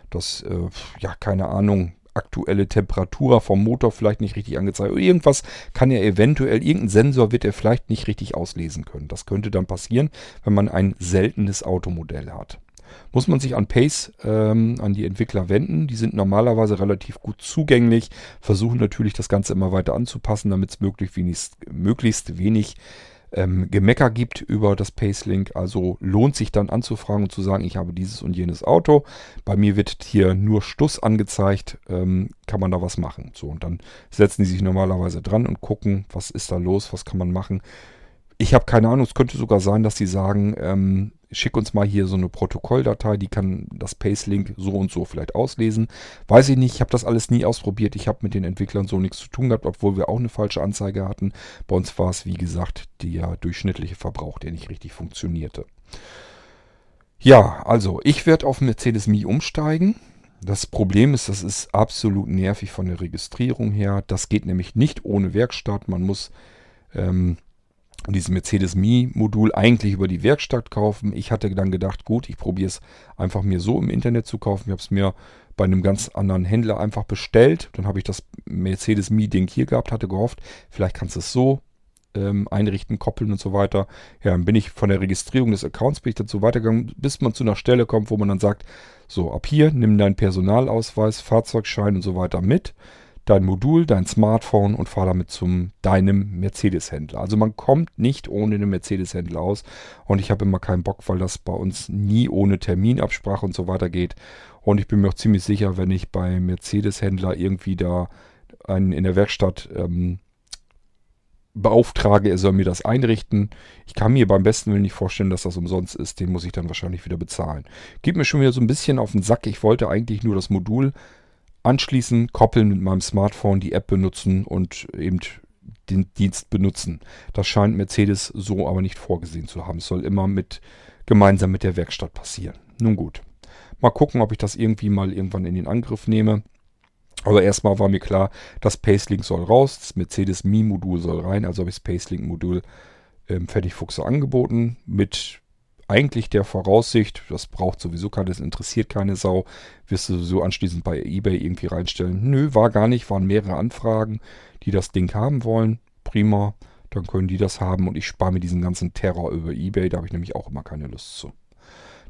Das, äh, ja, keine Ahnung, aktuelle Temperatur vom Motor vielleicht nicht richtig angezeigt. Irgendwas kann er eventuell, irgendein Sensor wird er vielleicht nicht richtig auslesen können. Das könnte dann passieren, wenn man ein seltenes Automodell hat muss man sich an Pace, ähm, an die Entwickler wenden. Die sind normalerweise relativ gut zugänglich, versuchen natürlich das Ganze immer weiter anzupassen, damit es möglichst wenig, möglichst wenig ähm, Gemecker gibt über das Pacelink. Also lohnt sich dann anzufragen und zu sagen, ich habe dieses und jenes Auto. Bei mir wird hier nur Stuss angezeigt. Ähm, kann man da was machen? So, und dann setzen die sich normalerweise dran und gucken, was ist da los, was kann man machen. Ich habe keine Ahnung, es könnte sogar sein, dass sie sagen, ähm, schick uns mal hier so eine Protokolldatei, die kann das Pacelink so und so vielleicht auslesen. Weiß ich nicht, ich habe das alles nie ausprobiert. Ich habe mit den Entwicklern so nichts zu tun gehabt, obwohl wir auch eine falsche Anzeige hatten. Bei uns war es, wie gesagt, der durchschnittliche Verbrauch, der nicht richtig funktionierte. Ja, also ich werde auf Mercedes Mi umsteigen. Das Problem ist, das ist absolut nervig von der Registrierung her. Das geht nämlich nicht ohne Werkstatt. Man muss ähm, dieses Mercedes Mi-Modul eigentlich über die Werkstatt kaufen. Ich hatte dann gedacht, gut, ich probiere es einfach mir so im Internet zu kaufen. Ich habe es mir bei einem ganz anderen Händler einfach bestellt. Dann habe ich das Mercedes Mi-Ding hier gehabt, hatte gehofft, vielleicht kannst du es so ähm, einrichten, koppeln und so weiter. Ja, dann bin ich von der Registrierung des Accounts bin ich dazu weitergegangen, bis man zu einer Stelle kommt, wo man dann sagt, so ab hier nimm deinen Personalausweis, Fahrzeugschein und so weiter mit dein Modul, dein Smartphone und fahr damit zum deinem Mercedes-Händler. Also man kommt nicht ohne den Mercedes-Händler aus und ich habe immer keinen Bock, weil das bei uns nie ohne Terminabsprache und so weiter geht. Und ich bin mir auch ziemlich sicher, wenn ich beim Mercedes-Händler irgendwie da einen in der Werkstatt ähm, beauftrage, er soll mir das einrichten. Ich kann mir beim besten Willen nicht vorstellen, dass das umsonst ist. Den muss ich dann wahrscheinlich wieder bezahlen. Geht mir schon wieder so ein bisschen auf den Sack. Ich wollte eigentlich nur das Modul anschließen, koppeln mit meinem Smartphone, die App benutzen und eben den Dienst benutzen. Das scheint Mercedes so aber nicht vorgesehen zu haben. Es soll immer mit gemeinsam mit der Werkstatt passieren. Nun gut. Mal gucken, ob ich das irgendwie mal irgendwann in den Angriff nehme. Aber erstmal war mir klar, das Pacelink soll raus, das Mercedes Mi-Modul soll rein, also habe ich das Pacelink-Modul ähm, fertig Fuchse angeboten mit eigentlich der Voraussicht, das braucht sowieso keines, interessiert keine Sau, wirst du so anschließend bei eBay irgendwie reinstellen. Nö, war gar nicht, waren mehrere Anfragen, die das Ding haben wollen. prima. Dann können die das haben und ich spare mir diesen ganzen Terror über Ebay. Da habe ich nämlich auch immer keine Lust zu.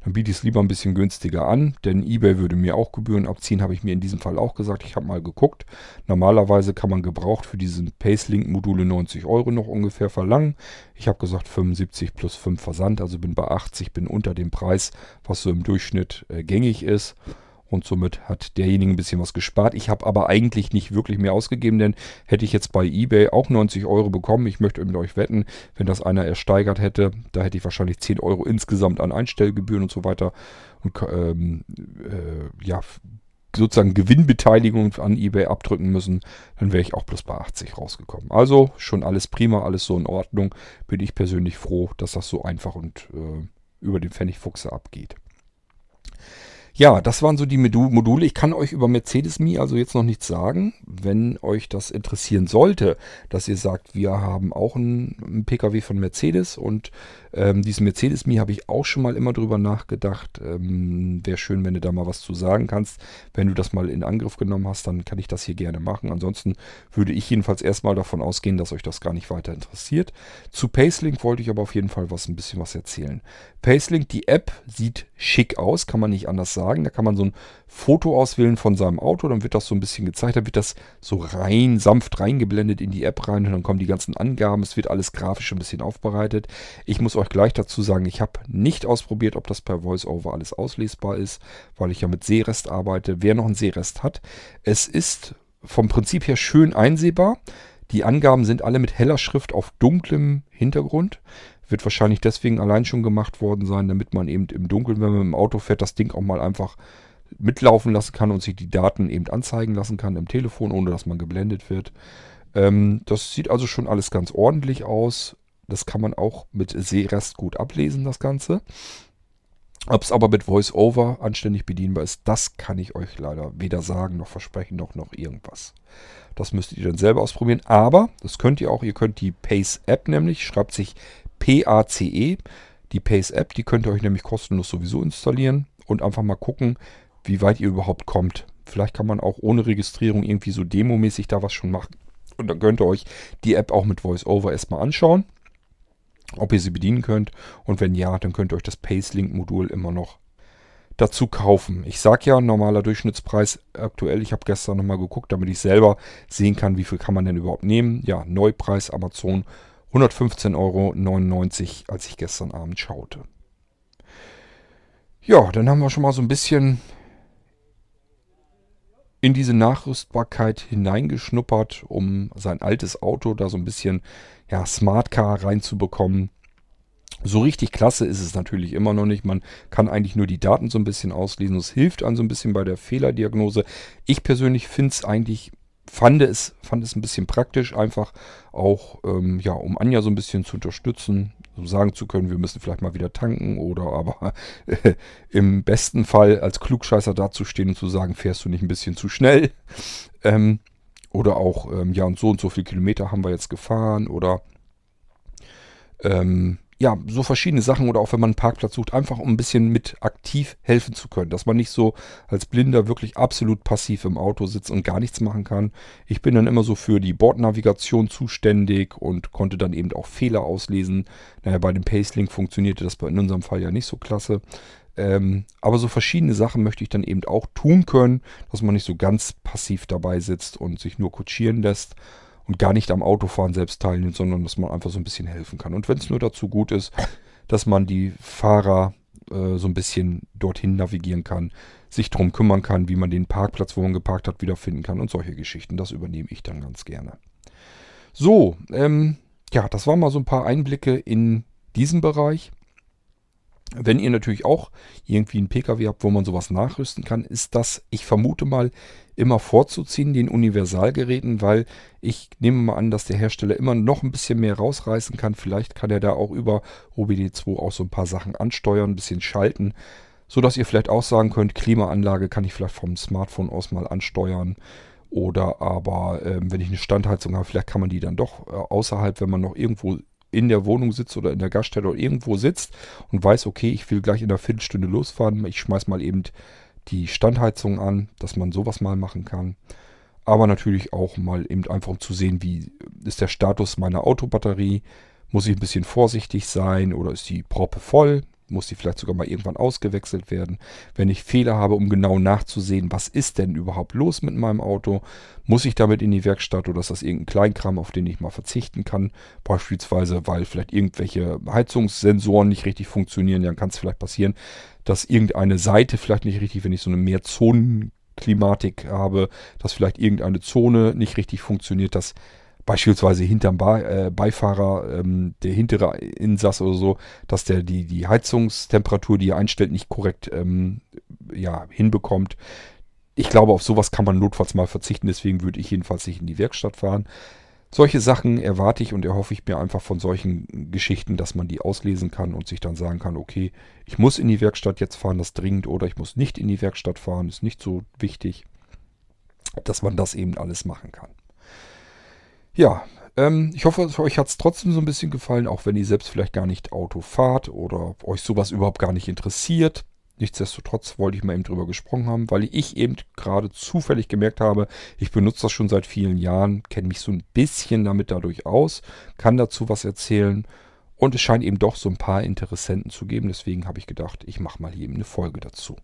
Dann biete ich es lieber ein bisschen günstiger an, denn eBay würde mir auch Gebühren abziehen, habe ich mir in diesem Fall auch gesagt. Ich habe mal geguckt. Normalerweise kann man gebraucht für diese Pacelink-Module 90 Euro noch ungefähr verlangen. Ich habe gesagt 75 plus 5 Versand, also bin bei 80, bin unter dem Preis, was so im Durchschnitt äh, gängig ist und somit hat derjenige ein bisschen was gespart. Ich habe aber eigentlich nicht wirklich mehr ausgegeben, denn hätte ich jetzt bei eBay auch 90 Euro bekommen, ich möchte mit euch wetten, wenn das einer ersteigert hätte, da hätte ich wahrscheinlich 10 Euro insgesamt an Einstellgebühren und so weiter und ähm, äh, ja, sozusagen Gewinnbeteiligung an eBay abdrücken müssen, dann wäre ich auch bloß bei 80 rausgekommen. Also schon alles prima, alles so in Ordnung. Bin ich persönlich froh, dass das so einfach und äh, über den Pfennigfuchse abgeht. Ja, das waren so die Module. Ich kann euch über Mercedes Me also jetzt noch nichts sagen. Wenn euch das interessieren sollte, dass ihr sagt, wir haben auch einen Pkw von Mercedes und ähm, diesen Mercedes Me habe ich auch schon mal immer drüber nachgedacht. Ähm, Wäre schön, wenn du da mal was zu sagen kannst. Wenn du das mal in Angriff genommen hast, dann kann ich das hier gerne machen. Ansonsten würde ich jedenfalls erstmal davon ausgehen, dass euch das gar nicht weiter interessiert. Zu Pacelink wollte ich aber auf jeden Fall was ein bisschen was erzählen. Pacelink, die App sieht schick aus, kann man nicht anders sagen. Da kann man so ein Foto auswählen von seinem Auto, dann wird das so ein bisschen gezeigt, dann wird das so rein, sanft reingeblendet in die App rein und dann kommen die ganzen Angaben, es wird alles grafisch ein bisschen aufbereitet. Ich muss euch gleich dazu sagen, ich habe nicht ausprobiert, ob das per VoiceOver alles auslesbar ist, weil ich ja mit Sehrest arbeite. Wer noch einen Sehrest hat, es ist vom Prinzip her schön einsehbar. Die Angaben sind alle mit heller Schrift auf dunklem Hintergrund. Wird wahrscheinlich deswegen allein schon gemacht worden sein, damit man eben im Dunkeln, wenn man im Auto fährt, das Ding auch mal einfach mitlaufen lassen kann und sich die Daten eben anzeigen lassen kann im Telefon, ohne dass man geblendet wird. Ähm, das sieht also schon alles ganz ordentlich aus. Das kann man auch mit Sehrest gut ablesen, das Ganze. Ob es aber mit VoiceOver anständig bedienbar ist, das kann ich euch leider weder sagen noch versprechen noch noch irgendwas. Das müsstet ihr dann selber ausprobieren. Aber das könnt ihr auch. Ihr könnt die Pace App nämlich, schreibt sich P-A-C-E. Die Pace App, die könnt ihr euch nämlich kostenlos sowieso installieren und einfach mal gucken, wie weit ihr überhaupt kommt. Vielleicht kann man auch ohne Registrierung irgendwie so demomäßig da was schon machen. Und dann könnt ihr euch die App auch mit VoiceOver erstmal anschauen, ob ihr sie bedienen könnt. Und wenn ja, dann könnt ihr euch das PaceLink-Modul immer noch dazu kaufen. Ich sage ja, normaler Durchschnittspreis aktuell. Ich habe gestern nochmal geguckt, damit ich selber sehen kann, wie viel kann man denn überhaupt nehmen. Ja, Neupreis Amazon 115,99 Euro, als ich gestern Abend schaute. Ja, dann haben wir schon mal so ein bisschen in diese Nachrüstbarkeit hineingeschnuppert, um sein altes Auto da so ein bisschen ja, Smart Car reinzubekommen. So richtig klasse ist es natürlich immer noch nicht. Man kann eigentlich nur die Daten so ein bisschen auslesen. Es hilft an so ein bisschen bei der Fehlerdiagnose. Ich persönlich finde es eigentlich fand es, fand es ein bisschen praktisch, einfach auch, ähm, ja, um Anja so ein bisschen zu unterstützen, so sagen zu können, wir müssen vielleicht mal wieder tanken oder aber äh, <laughs> im besten Fall als Klugscheißer dazustehen und zu sagen, fährst du nicht ein bisschen zu schnell? Ähm, oder auch, ähm, ja, und so und so viele Kilometer haben wir jetzt gefahren oder ähm, ja, so verschiedene Sachen oder auch wenn man einen Parkplatz sucht, einfach um ein bisschen mit aktiv helfen zu können, dass man nicht so als Blinder wirklich absolut passiv im Auto sitzt und gar nichts machen kann. Ich bin dann immer so für die Bordnavigation zuständig und konnte dann eben auch Fehler auslesen. Naja, bei dem Pacelink funktionierte das in unserem Fall ja nicht so klasse. Ähm, aber so verschiedene Sachen möchte ich dann eben auch tun können, dass man nicht so ganz passiv dabei sitzt und sich nur kutschieren lässt und gar nicht am Autofahren selbst teilnimmt, sondern dass man einfach so ein bisschen helfen kann. Und wenn es nur dazu gut ist, dass man die Fahrer äh, so ein bisschen dorthin navigieren kann, sich darum kümmern kann, wie man den Parkplatz, wo man geparkt hat, wiederfinden kann und solche Geschichten. Das übernehme ich dann ganz gerne. So, ähm, ja, das waren mal so ein paar Einblicke in diesen Bereich. Wenn ihr natürlich auch irgendwie einen Pkw habt, wo man sowas nachrüsten kann, ist das, ich vermute mal, immer vorzuziehen, den Universalgeräten, weil ich nehme mal an, dass der Hersteller immer noch ein bisschen mehr rausreißen kann. Vielleicht kann er da auch über OBD2 auch so ein paar Sachen ansteuern, ein bisschen schalten, sodass ihr vielleicht auch sagen könnt, Klimaanlage kann ich vielleicht vom Smartphone aus mal ansteuern. Oder aber, äh, wenn ich eine Standheizung habe, vielleicht kann man die dann doch äh, außerhalb, wenn man noch irgendwo in der Wohnung sitzt oder in der Gaststätte oder irgendwo sitzt und weiß, okay, ich will gleich in einer Viertelstunde losfahren, ich schmeiß mal eben die Standheizung an, dass man sowas mal machen kann. aber natürlich auch mal eben einfach um zu sehen, wie ist der Status meiner Autobatterie. Muss ich ein bisschen vorsichtig sein oder ist die Proppe voll? Muss die vielleicht sogar mal irgendwann ausgewechselt werden? Wenn ich Fehler habe, um genau nachzusehen, was ist denn überhaupt los mit meinem Auto? Muss ich damit in die Werkstatt oder ist das irgendein Kleinkram, auf den ich mal verzichten kann? Beispielsweise, weil vielleicht irgendwelche Heizungssensoren nicht richtig funktionieren. Dann kann es vielleicht passieren, dass irgendeine Seite vielleicht nicht richtig, wenn ich so eine Mehrzonеnklimatik habe, dass vielleicht irgendeine Zone nicht richtig funktioniert, dass beispielsweise hinterm Be äh, Beifahrer, ähm, der hintere Insass oder so, dass der die, die Heizungstemperatur, die er einstellt, nicht korrekt ähm, ja, hinbekommt. Ich glaube, auf sowas kann man notfalls mal verzichten, deswegen würde ich jedenfalls nicht in die Werkstatt fahren. Solche Sachen erwarte ich und erhoffe ich mir einfach von solchen Geschichten, dass man die auslesen kann und sich dann sagen kann, okay, ich muss in die Werkstatt jetzt fahren, das dringend, oder ich muss nicht in die Werkstatt fahren, ist nicht so wichtig, dass man das eben alles machen kann. Ja, ähm, ich hoffe, euch hat es trotzdem so ein bisschen gefallen, auch wenn ihr selbst vielleicht gar nicht Auto fahrt oder euch sowas überhaupt gar nicht interessiert. Nichtsdestotrotz wollte ich mal eben drüber gesprochen haben, weil ich eben gerade zufällig gemerkt habe, ich benutze das schon seit vielen Jahren, kenne mich so ein bisschen damit dadurch aus, kann dazu was erzählen und es scheint eben doch so ein paar Interessenten zu geben. Deswegen habe ich gedacht, ich mache mal hier eben eine Folge dazu.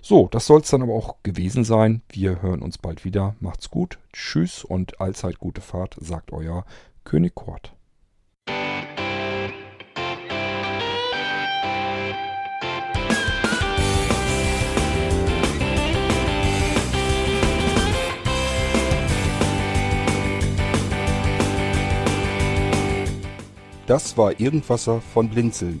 So, das soll es dann aber auch gewesen sein. Wir hören uns bald wieder. Macht's gut. Tschüss und allzeit gute Fahrt, sagt euer König Kort. Das war Irgendwasser von Blinzeln.